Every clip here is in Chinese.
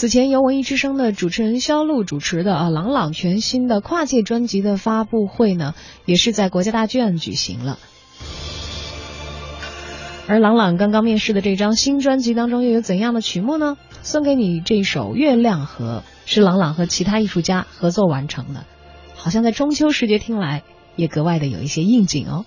此前由文艺之声的主持人肖路主持的啊朗朗全新的跨界专辑的发布会呢，也是在国家大剧院举行了。而朗朗刚刚面世的这张新专辑当中又有怎样的曲目呢？送给你这首《月亮河》，是朗朗和其他艺术家合作完成的，好像在中秋时节听来也格外的有一些应景哦。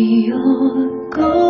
your goal.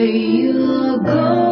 where you are.